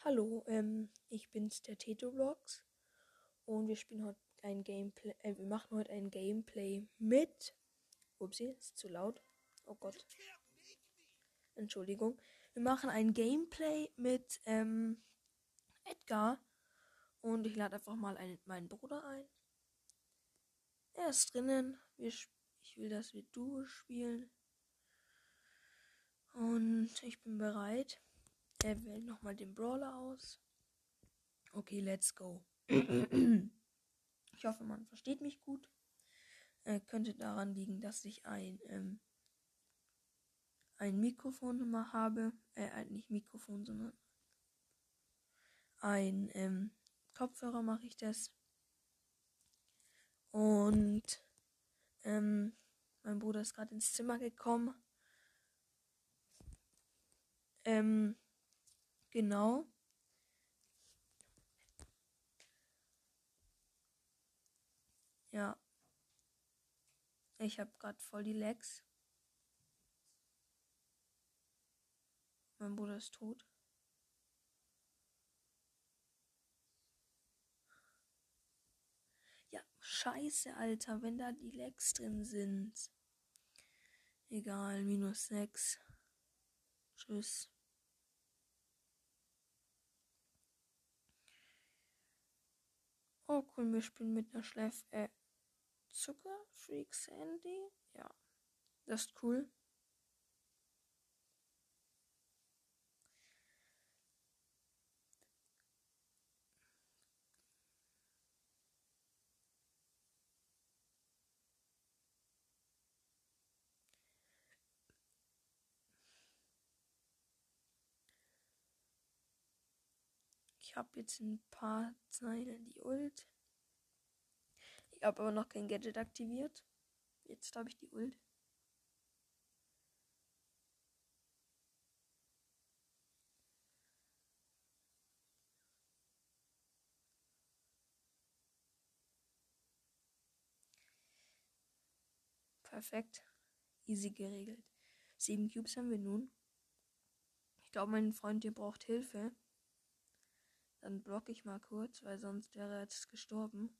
Hallo, ähm, ich bin's, der Teto Vlogs. Und wir spielen heute ein Gameplay, äh, wir machen heute ein Gameplay mit. Upsi, ist zu laut. Oh Gott. Entschuldigung. Wir machen ein Gameplay mit, ähm, Edgar. Und ich lade einfach mal einen, meinen Bruder ein. Er ist drinnen. Wir, ich will, dass wir Duo spielen. Und ich bin bereit. Er wählt nochmal den Brawler aus. Okay, let's go. ich hoffe, man versteht mich gut. Äh, könnte daran liegen, dass ich ein, ähm, ein Mikrofon immer habe. Äh, nicht Mikrofon, sondern ein ähm, Kopfhörer mache ich das. Und ähm, mein Bruder ist gerade ins Zimmer gekommen. Ähm, genau. Ja. Ich habe gerade voll die Legs. Mein Bruder ist tot. Ja, scheiße, Alter, wenn da die Legs drin sind. Egal, minus 6. Tschüss. Oh cool, wir spielen mit einer Schleif äh, Zucker Freak Sandy. Ja, das ist cool. Ich habe jetzt ein paar Zeilen die Ult. Ich habe aber noch kein Gadget aktiviert. Jetzt habe ich die Ult. Perfekt. Easy geregelt. Sieben Cubes haben wir nun. Ich glaube, mein Freund hier braucht Hilfe. Dann block ich mal kurz, weil sonst wäre er jetzt gestorben.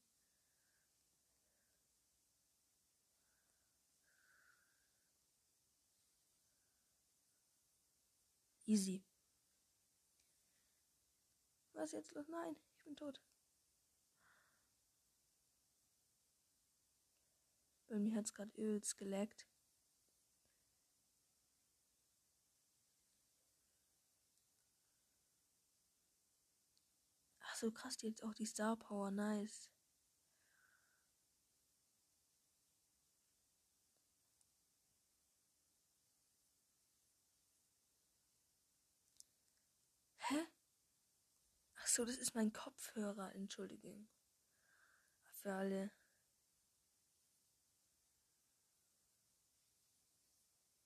Easy. Was jetzt los? Nein, ich bin tot. Bei mir hat es gerade übelst geleckt. So, krass, jetzt auch die Star Power, nice. Hä? Ach so, das ist mein Kopfhörer, Entschuldigung. Für alle.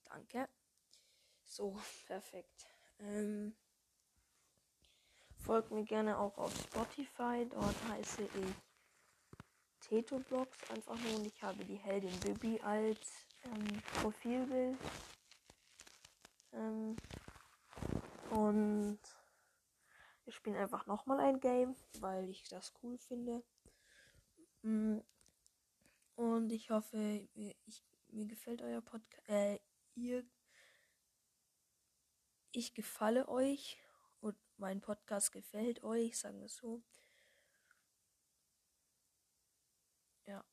Danke. So, perfekt. Ähm, folgt mir gerne auch auf Spotify. Dort heiße ich Teto einfach nur und ich habe die Heldin Bibi als ähm, Profilbild. Ähm, und wir spielen einfach nochmal ein Game, weil ich das cool finde. Mm, und ich hoffe, mir, ich, mir gefällt euer Podcast. Äh, ihr. Ich gefalle euch und mein Podcast gefällt euch, sagen wir so. Ja.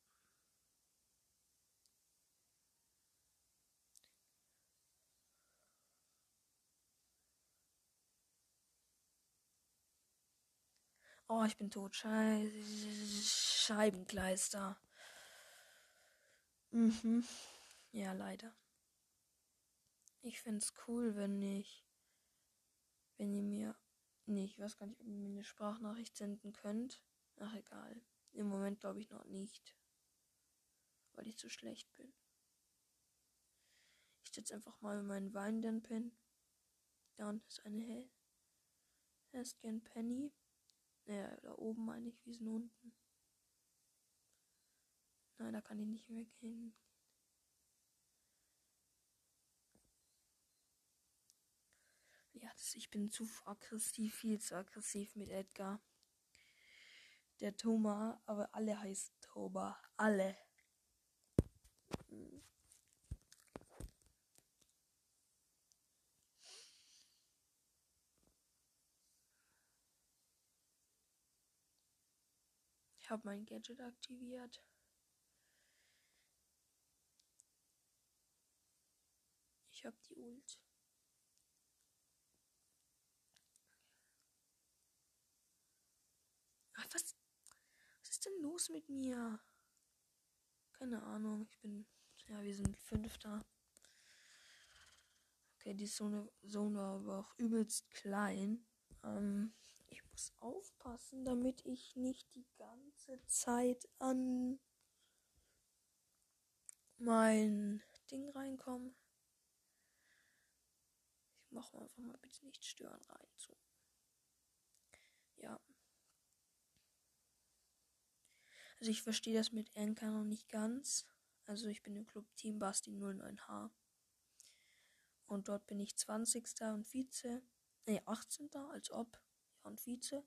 Oh, ich bin tot. Schei Scheibenkleister. Mhm. Ja, leider. Ich find's cool, wenn ich, wenn ihr mir, nee, ich weiß gar nicht, ob ihr mir eine Sprachnachricht senden könnt. Ach, egal. Im Moment glaube ich noch nicht. Weil ich zu schlecht bin. Ich setze einfach mal meinen Wein den Pin. Dann ist eine Hell. Hastian Penny. Naja, da oben meine ich, wie sind unten. Nein, da kann ich nicht weggehen. Ja, das, ich bin zu aggressiv, viel zu aggressiv mit Edgar. Der Thomas, aber alle heißen Toba. Alle. Ich habe mein Gadget aktiviert. Ich habe die Ult. Was? Was ist denn los mit mir? Keine Ahnung. Ich bin. Ja, wir sind Fünfter. Okay, die Zone, Zone war aber auch übelst klein. Ähm, ich muss aufpassen, damit ich nicht die ganze Zeit an mein Ding reinkomme. Ich mache einfach mal bitte nicht stören rein. So. Ja. Also ich verstehe das mit Anker noch nicht ganz. Also ich bin im Club Team Basti 09H. Und dort bin ich 20. und Vize. Ne, 18. als ob und Vize.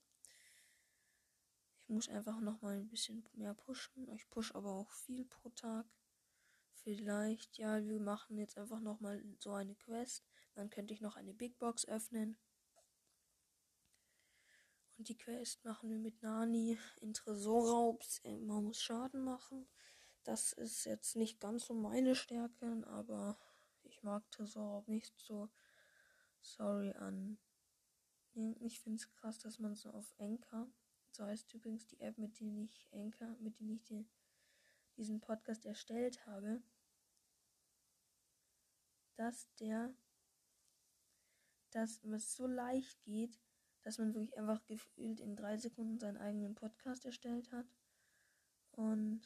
Ich muss einfach noch mal ein bisschen mehr pushen. Ich push aber auch viel pro Tag. Vielleicht, ja, wir machen jetzt einfach noch mal so eine Quest. Dann könnte ich noch eine Big Box öffnen. Und die Quest machen wir mit Nani in Tresorraubs. Man muss Schaden machen. Das ist jetzt nicht ganz so meine Stärke, aber ich mag Tresorraub nicht so. Sorry an ich finde es krass, dass man so auf Anchor, so heißt übrigens die App, mit der ich Anchor, mit der ich den, diesen Podcast erstellt habe, dass der, dass es so leicht geht, dass man wirklich einfach gefühlt in drei Sekunden seinen eigenen Podcast erstellt hat. Und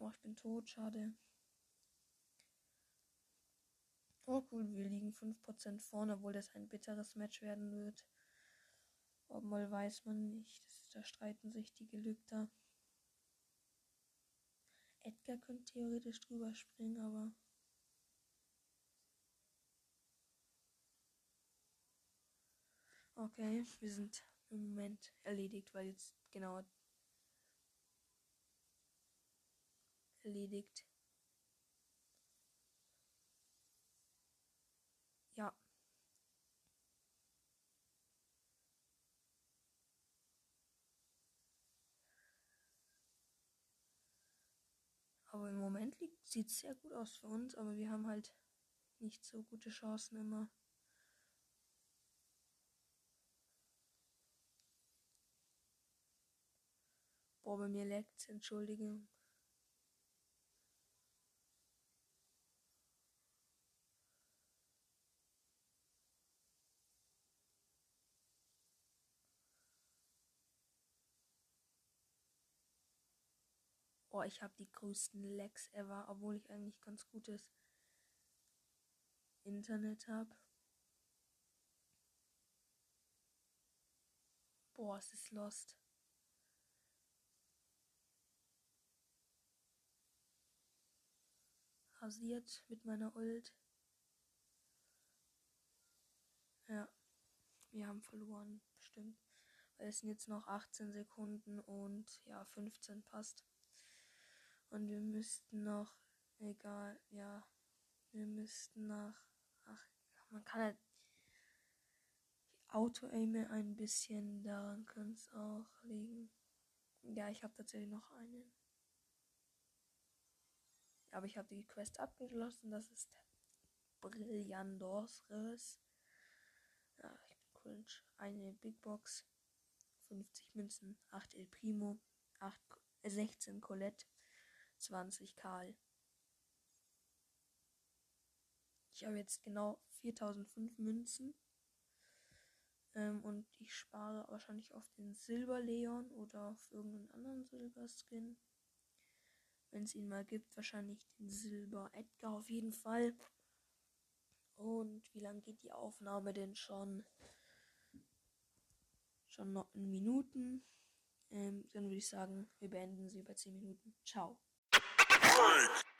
Oh, ich bin tot, schade. Oh cool, wir liegen 5% vorne, obwohl das ein bitteres Match werden wird. Obwohl weiß man nicht. Da streiten sich die Gelügter. Edgar könnte theoretisch drüber springen, aber. Okay, wir sind im Moment erledigt, weil jetzt genau erledigt. Ja. Aber im Moment sieht es sehr gut aus für uns, aber wir haben halt nicht so gute Chancen immer. Boah, bei mir leckt Entschuldigung. Boah, ich habe die größten Lags ever, obwohl ich eigentlich ganz gutes Internet habe. Boah, es ist lost. Rasiert mit meiner Ult. Ja, wir haben verloren, bestimmt. Weil es sind jetzt noch 18 Sekunden und ja, 15 passt. Und wir müssten noch, egal, ja, wir müssten nach, ach, man kann halt Auto-Aime ein bisschen, daran könnte es auch liegen. Ja, ich habe tatsächlich noch einen. Aber ich habe die Quest abgeschlossen, das ist Brillantores. Ja, ich bin cringe. Eine Big Box, 50 Münzen, 8 El Primo, 8, 16 Colette, 20 Karl. Ich habe jetzt genau 4005 Münzen. Ähm, und ich spare wahrscheinlich auf den Silber Leon oder auf irgendeinen anderen Silberskin. Wenn es ihn mal gibt, wahrscheinlich den Silber Edgar auf jeden Fall. Und wie lange geht die Aufnahme denn schon? Schon noch in Minuten. Ähm, dann würde ich sagen, wir beenden sie bei 10 Minuten. Ciao. freak.